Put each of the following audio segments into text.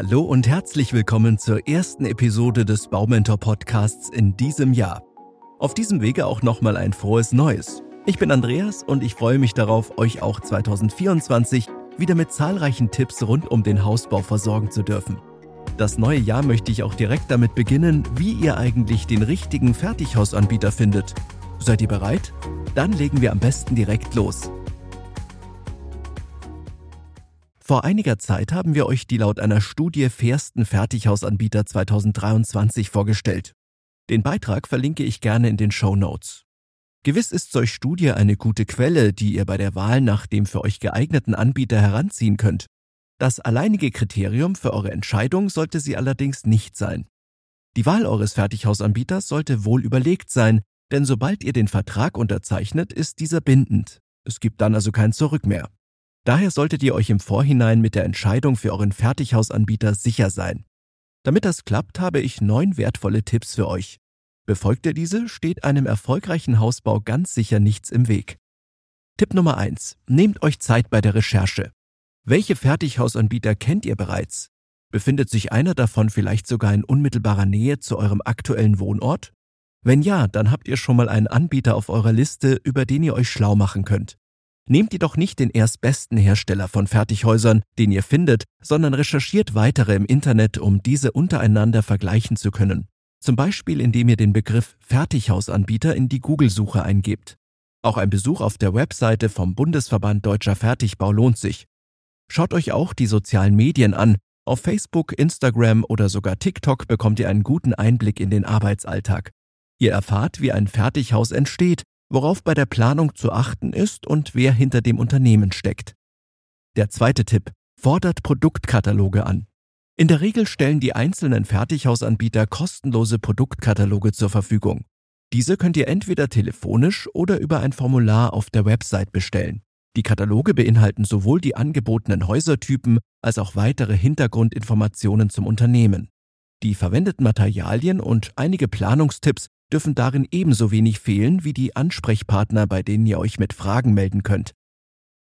Hallo und herzlich willkommen zur ersten Episode des Baumentor Podcasts in diesem Jahr. Auf diesem Wege auch nochmal ein frohes Neues. Ich bin Andreas und ich freue mich darauf, euch auch 2024 wieder mit zahlreichen Tipps rund um den Hausbau versorgen zu dürfen. Das neue Jahr möchte ich auch direkt damit beginnen, wie ihr eigentlich den richtigen Fertighausanbieter findet. Seid ihr bereit? Dann legen wir am besten direkt los. Vor einiger Zeit haben wir euch die laut einer Studie fairsten Fertighausanbieter 2023 vorgestellt. Den Beitrag verlinke ich gerne in den Show Notes. Gewiss ist solch Studie eine gute Quelle, die ihr bei der Wahl nach dem für euch geeigneten Anbieter heranziehen könnt. Das alleinige Kriterium für eure Entscheidung sollte sie allerdings nicht sein. Die Wahl eures Fertighausanbieters sollte wohl überlegt sein, denn sobald ihr den Vertrag unterzeichnet, ist dieser bindend. Es gibt dann also kein Zurück mehr. Daher solltet ihr euch im Vorhinein mit der Entscheidung für euren Fertighausanbieter sicher sein. Damit das klappt, habe ich neun wertvolle Tipps für euch. Befolgt ihr diese, steht einem erfolgreichen Hausbau ganz sicher nichts im Weg. Tipp Nummer eins: Nehmt euch Zeit bei der Recherche. Welche Fertighausanbieter kennt ihr bereits? Befindet sich einer davon vielleicht sogar in unmittelbarer Nähe zu eurem aktuellen Wohnort? Wenn ja, dann habt ihr schon mal einen Anbieter auf eurer Liste, über den ihr euch schlau machen könnt. Nehmt jedoch nicht den erstbesten Hersteller von Fertighäusern, den ihr findet, sondern recherchiert weitere im Internet, um diese untereinander vergleichen zu können. Zum Beispiel indem ihr den Begriff Fertighausanbieter in die Google-Suche eingebt. Auch ein Besuch auf der Webseite vom Bundesverband Deutscher Fertigbau lohnt sich. Schaut euch auch die sozialen Medien an. Auf Facebook, Instagram oder sogar TikTok bekommt ihr einen guten Einblick in den Arbeitsalltag. Ihr erfahrt, wie ein Fertighaus entsteht worauf bei der Planung zu achten ist und wer hinter dem Unternehmen steckt. Der zweite Tipp fordert Produktkataloge an. In der Regel stellen die einzelnen Fertighausanbieter kostenlose Produktkataloge zur Verfügung. Diese könnt ihr entweder telefonisch oder über ein Formular auf der Website bestellen. Die Kataloge beinhalten sowohl die angebotenen Häusertypen als auch weitere Hintergrundinformationen zum Unternehmen. Die verwendeten Materialien und einige Planungstipps dürfen darin ebenso wenig fehlen wie die Ansprechpartner, bei denen ihr euch mit Fragen melden könnt.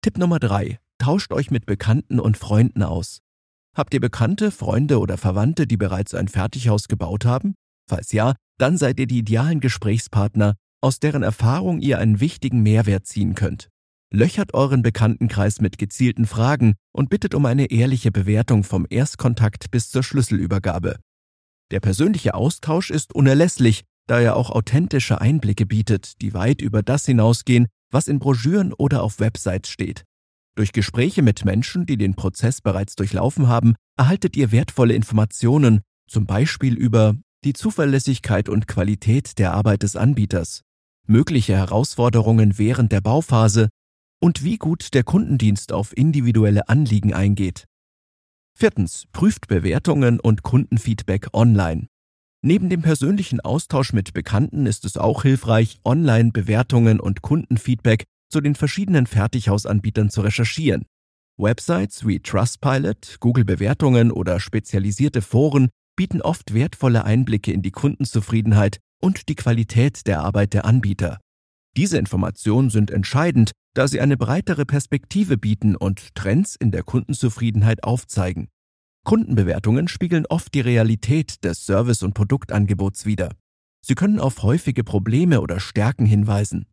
Tipp Nummer drei: Tauscht euch mit Bekannten und Freunden aus. Habt ihr Bekannte, Freunde oder Verwandte, die bereits ein Fertighaus gebaut haben? Falls ja, dann seid ihr die idealen Gesprächspartner, aus deren Erfahrung ihr einen wichtigen Mehrwert ziehen könnt. Löchert euren Bekanntenkreis mit gezielten Fragen und bittet um eine ehrliche Bewertung vom Erstkontakt bis zur Schlüsselübergabe. Der persönliche Austausch ist unerlässlich, da er auch authentische Einblicke bietet, die weit über das hinausgehen, was in Broschüren oder auf Websites steht. Durch Gespräche mit Menschen, die den Prozess bereits durchlaufen haben, erhaltet ihr wertvolle Informationen, zum Beispiel über die Zuverlässigkeit und Qualität der Arbeit des Anbieters, mögliche Herausforderungen während der Bauphase und wie gut der Kundendienst auf individuelle Anliegen eingeht. Viertens. Prüft Bewertungen und Kundenfeedback online. Neben dem persönlichen Austausch mit Bekannten ist es auch hilfreich, Online-Bewertungen und Kundenfeedback zu den verschiedenen Fertighausanbietern zu recherchieren. Websites wie Trustpilot, Google-Bewertungen oder spezialisierte Foren bieten oft wertvolle Einblicke in die Kundenzufriedenheit und die Qualität der Arbeit der Anbieter. Diese Informationen sind entscheidend, da sie eine breitere Perspektive bieten und Trends in der Kundenzufriedenheit aufzeigen. Kundenbewertungen spiegeln oft die Realität des Service- und Produktangebots wider. Sie können auf häufige Probleme oder Stärken hinweisen.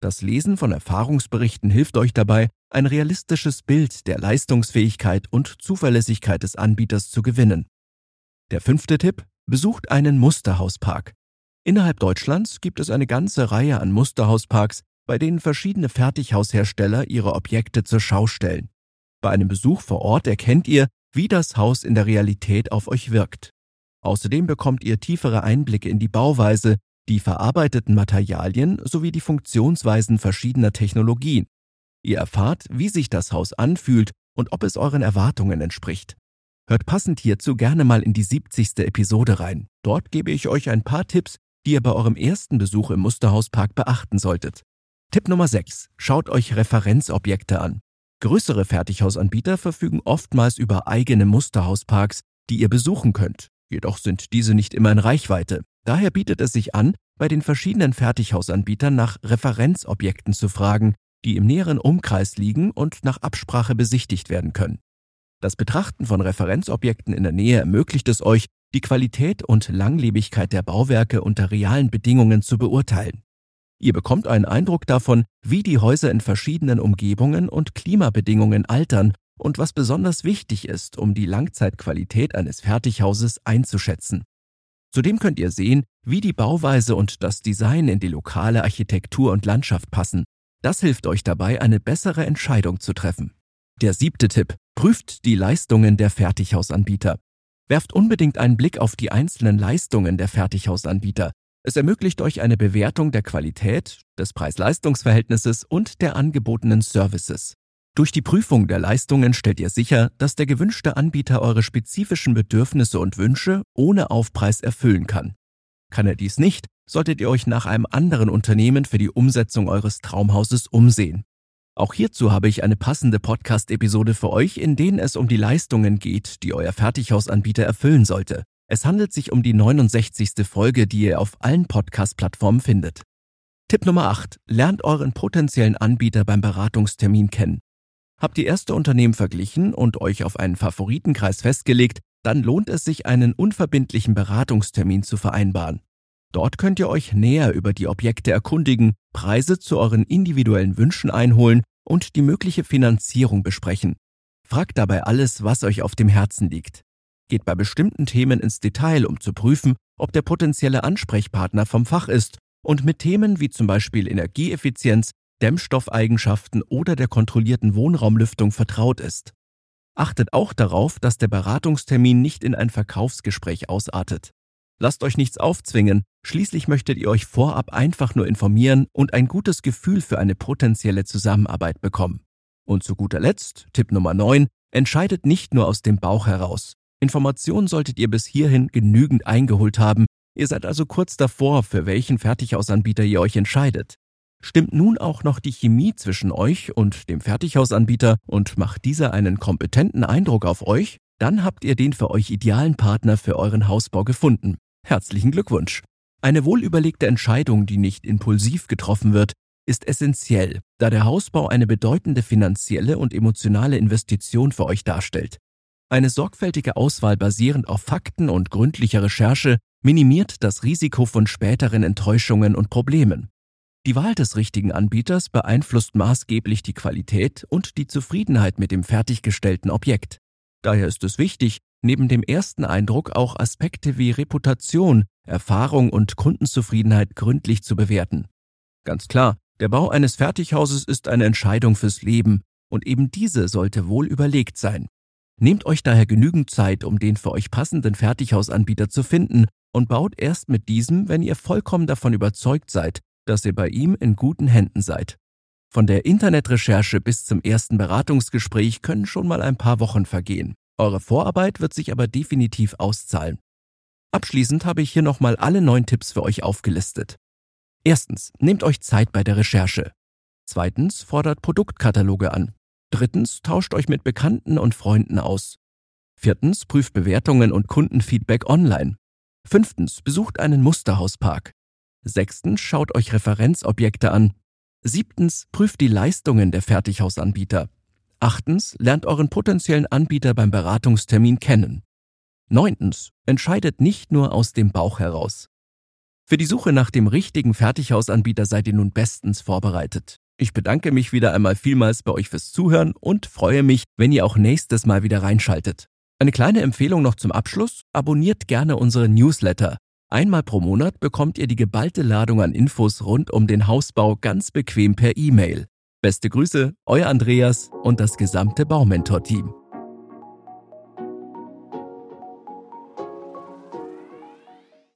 Das Lesen von Erfahrungsberichten hilft euch dabei, ein realistisches Bild der Leistungsfähigkeit und Zuverlässigkeit des Anbieters zu gewinnen. Der fünfte Tipp, besucht einen Musterhauspark. Innerhalb Deutschlands gibt es eine ganze Reihe an Musterhausparks, bei denen verschiedene Fertighaushersteller ihre Objekte zur Schau stellen. Bei einem Besuch vor Ort erkennt ihr, wie das Haus in der Realität auf euch wirkt. Außerdem bekommt ihr tiefere Einblicke in die Bauweise, die verarbeiteten Materialien sowie die Funktionsweisen verschiedener Technologien. Ihr erfahrt, wie sich das Haus anfühlt und ob es euren Erwartungen entspricht. Hört passend hierzu gerne mal in die 70. Episode rein. Dort gebe ich euch ein paar Tipps, die ihr bei eurem ersten Besuch im Musterhauspark beachten solltet. Tipp Nummer 6. Schaut euch Referenzobjekte an. Größere Fertighausanbieter verfügen oftmals über eigene Musterhausparks, die ihr besuchen könnt. Jedoch sind diese nicht immer in Reichweite. Daher bietet es sich an, bei den verschiedenen Fertighausanbietern nach Referenzobjekten zu fragen, die im näheren Umkreis liegen und nach Absprache besichtigt werden können. Das Betrachten von Referenzobjekten in der Nähe ermöglicht es euch, die Qualität und Langlebigkeit der Bauwerke unter realen Bedingungen zu beurteilen. Ihr bekommt einen Eindruck davon, wie die Häuser in verschiedenen Umgebungen und Klimabedingungen altern und was besonders wichtig ist, um die Langzeitqualität eines Fertighauses einzuschätzen. Zudem könnt ihr sehen, wie die Bauweise und das Design in die lokale Architektur und Landschaft passen. Das hilft euch dabei, eine bessere Entscheidung zu treffen. Der siebte Tipp. Prüft die Leistungen der Fertighausanbieter. Werft unbedingt einen Blick auf die einzelnen Leistungen der Fertighausanbieter. Es ermöglicht euch eine Bewertung der Qualität, des Preis-Leistungs-Verhältnisses und der angebotenen Services. Durch die Prüfung der Leistungen stellt ihr sicher, dass der gewünschte Anbieter eure spezifischen Bedürfnisse und Wünsche ohne Aufpreis erfüllen kann. Kann er dies nicht, solltet ihr euch nach einem anderen Unternehmen für die Umsetzung eures Traumhauses umsehen. Auch hierzu habe ich eine passende Podcast-Episode für euch, in denen es um die Leistungen geht, die euer Fertighausanbieter erfüllen sollte. Es handelt sich um die 69. Folge, die ihr auf allen Podcast-Plattformen findet. Tipp Nummer 8. Lernt euren potenziellen Anbieter beim Beratungstermin kennen. Habt ihr erste Unternehmen verglichen und euch auf einen Favoritenkreis festgelegt, dann lohnt es sich, einen unverbindlichen Beratungstermin zu vereinbaren. Dort könnt ihr euch näher über die Objekte erkundigen, Preise zu euren individuellen Wünschen einholen und die mögliche Finanzierung besprechen. Fragt dabei alles, was euch auf dem Herzen liegt. Geht bei bestimmten Themen ins Detail, um zu prüfen, ob der potenzielle Ansprechpartner vom Fach ist und mit Themen wie zum Beispiel Energieeffizienz, Dämmstoffeigenschaften oder der kontrollierten Wohnraumlüftung vertraut ist. Achtet auch darauf, dass der Beratungstermin nicht in ein Verkaufsgespräch ausartet. Lasst euch nichts aufzwingen, schließlich möchtet ihr euch vorab einfach nur informieren und ein gutes Gefühl für eine potenzielle Zusammenarbeit bekommen. Und zu guter Letzt, Tipp Nummer 9, entscheidet nicht nur aus dem Bauch heraus. Informationen solltet ihr bis hierhin genügend eingeholt haben, ihr seid also kurz davor, für welchen Fertighausanbieter ihr euch entscheidet. Stimmt nun auch noch die Chemie zwischen euch und dem Fertighausanbieter und macht dieser einen kompetenten Eindruck auf euch, dann habt ihr den für euch idealen Partner für euren Hausbau gefunden. Herzlichen Glückwunsch! Eine wohlüberlegte Entscheidung, die nicht impulsiv getroffen wird, ist essentiell, da der Hausbau eine bedeutende finanzielle und emotionale Investition für euch darstellt. Eine sorgfältige Auswahl basierend auf Fakten und gründlicher Recherche minimiert das Risiko von späteren Enttäuschungen und Problemen. Die Wahl des richtigen Anbieters beeinflusst maßgeblich die Qualität und die Zufriedenheit mit dem fertiggestellten Objekt. Daher ist es wichtig, neben dem ersten Eindruck auch Aspekte wie Reputation, Erfahrung und Kundenzufriedenheit gründlich zu bewerten. Ganz klar, der Bau eines Fertighauses ist eine Entscheidung fürs Leben und eben diese sollte wohl überlegt sein. Nehmt euch daher genügend Zeit, um den für euch passenden Fertighausanbieter zu finden und baut erst mit diesem, wenn ihr vollkommen davon überzeugt seid, dass ihr bei ihm in guten Händen seid. Von der Internetrecherche bis zum ersten Beratungsgespräch können schon mal ein paar Wochen vergehen. Eure Vorarbeit wird sich aber definitiv auszahlen. Abschließend habe ich hier nochmal alle neun Tipps für euch aufgelistet. Erstens, nehmt euch Zeit bei der Recherche. Zweitens, fordert Produktkataloge an. Drittens, tauscht euch mit Bekannten und Freunden aus. Viertens, prüft Bewertungen und Kundenfeedback online. Fünftens, besucht einen Musterhauspark. Sechstens, schaut euch Referenzobjekte an. Siebtens, prüft die Leistungen der Fertighausanbieter. Achtens, lernt euren potenziellen Anbieter beim Beratungstermin kennen. Neuntens, entscheidet nicht nur aus dem Bauch heraus. Für die Suche nach dem richtigen Fertighausanbieter seid ihr nun bestens vorbereitet. Ich bedanke mich wieder einmal vielmals bei euch fürs Zuhören und freue mich, wenn ihr auch nächstes Mal wieder reinschaltet. Eine kleine Empfehlung noch zum Abschluss. Abonniert gerne unsere Newsletter. Einmal pro Monat bekommt ihr die geballte Ladung an Infos rund um den Hausbau ganz bequem per E-Mail. Beste Grüße, euer Andreas und das gesamte Baumentor-Team.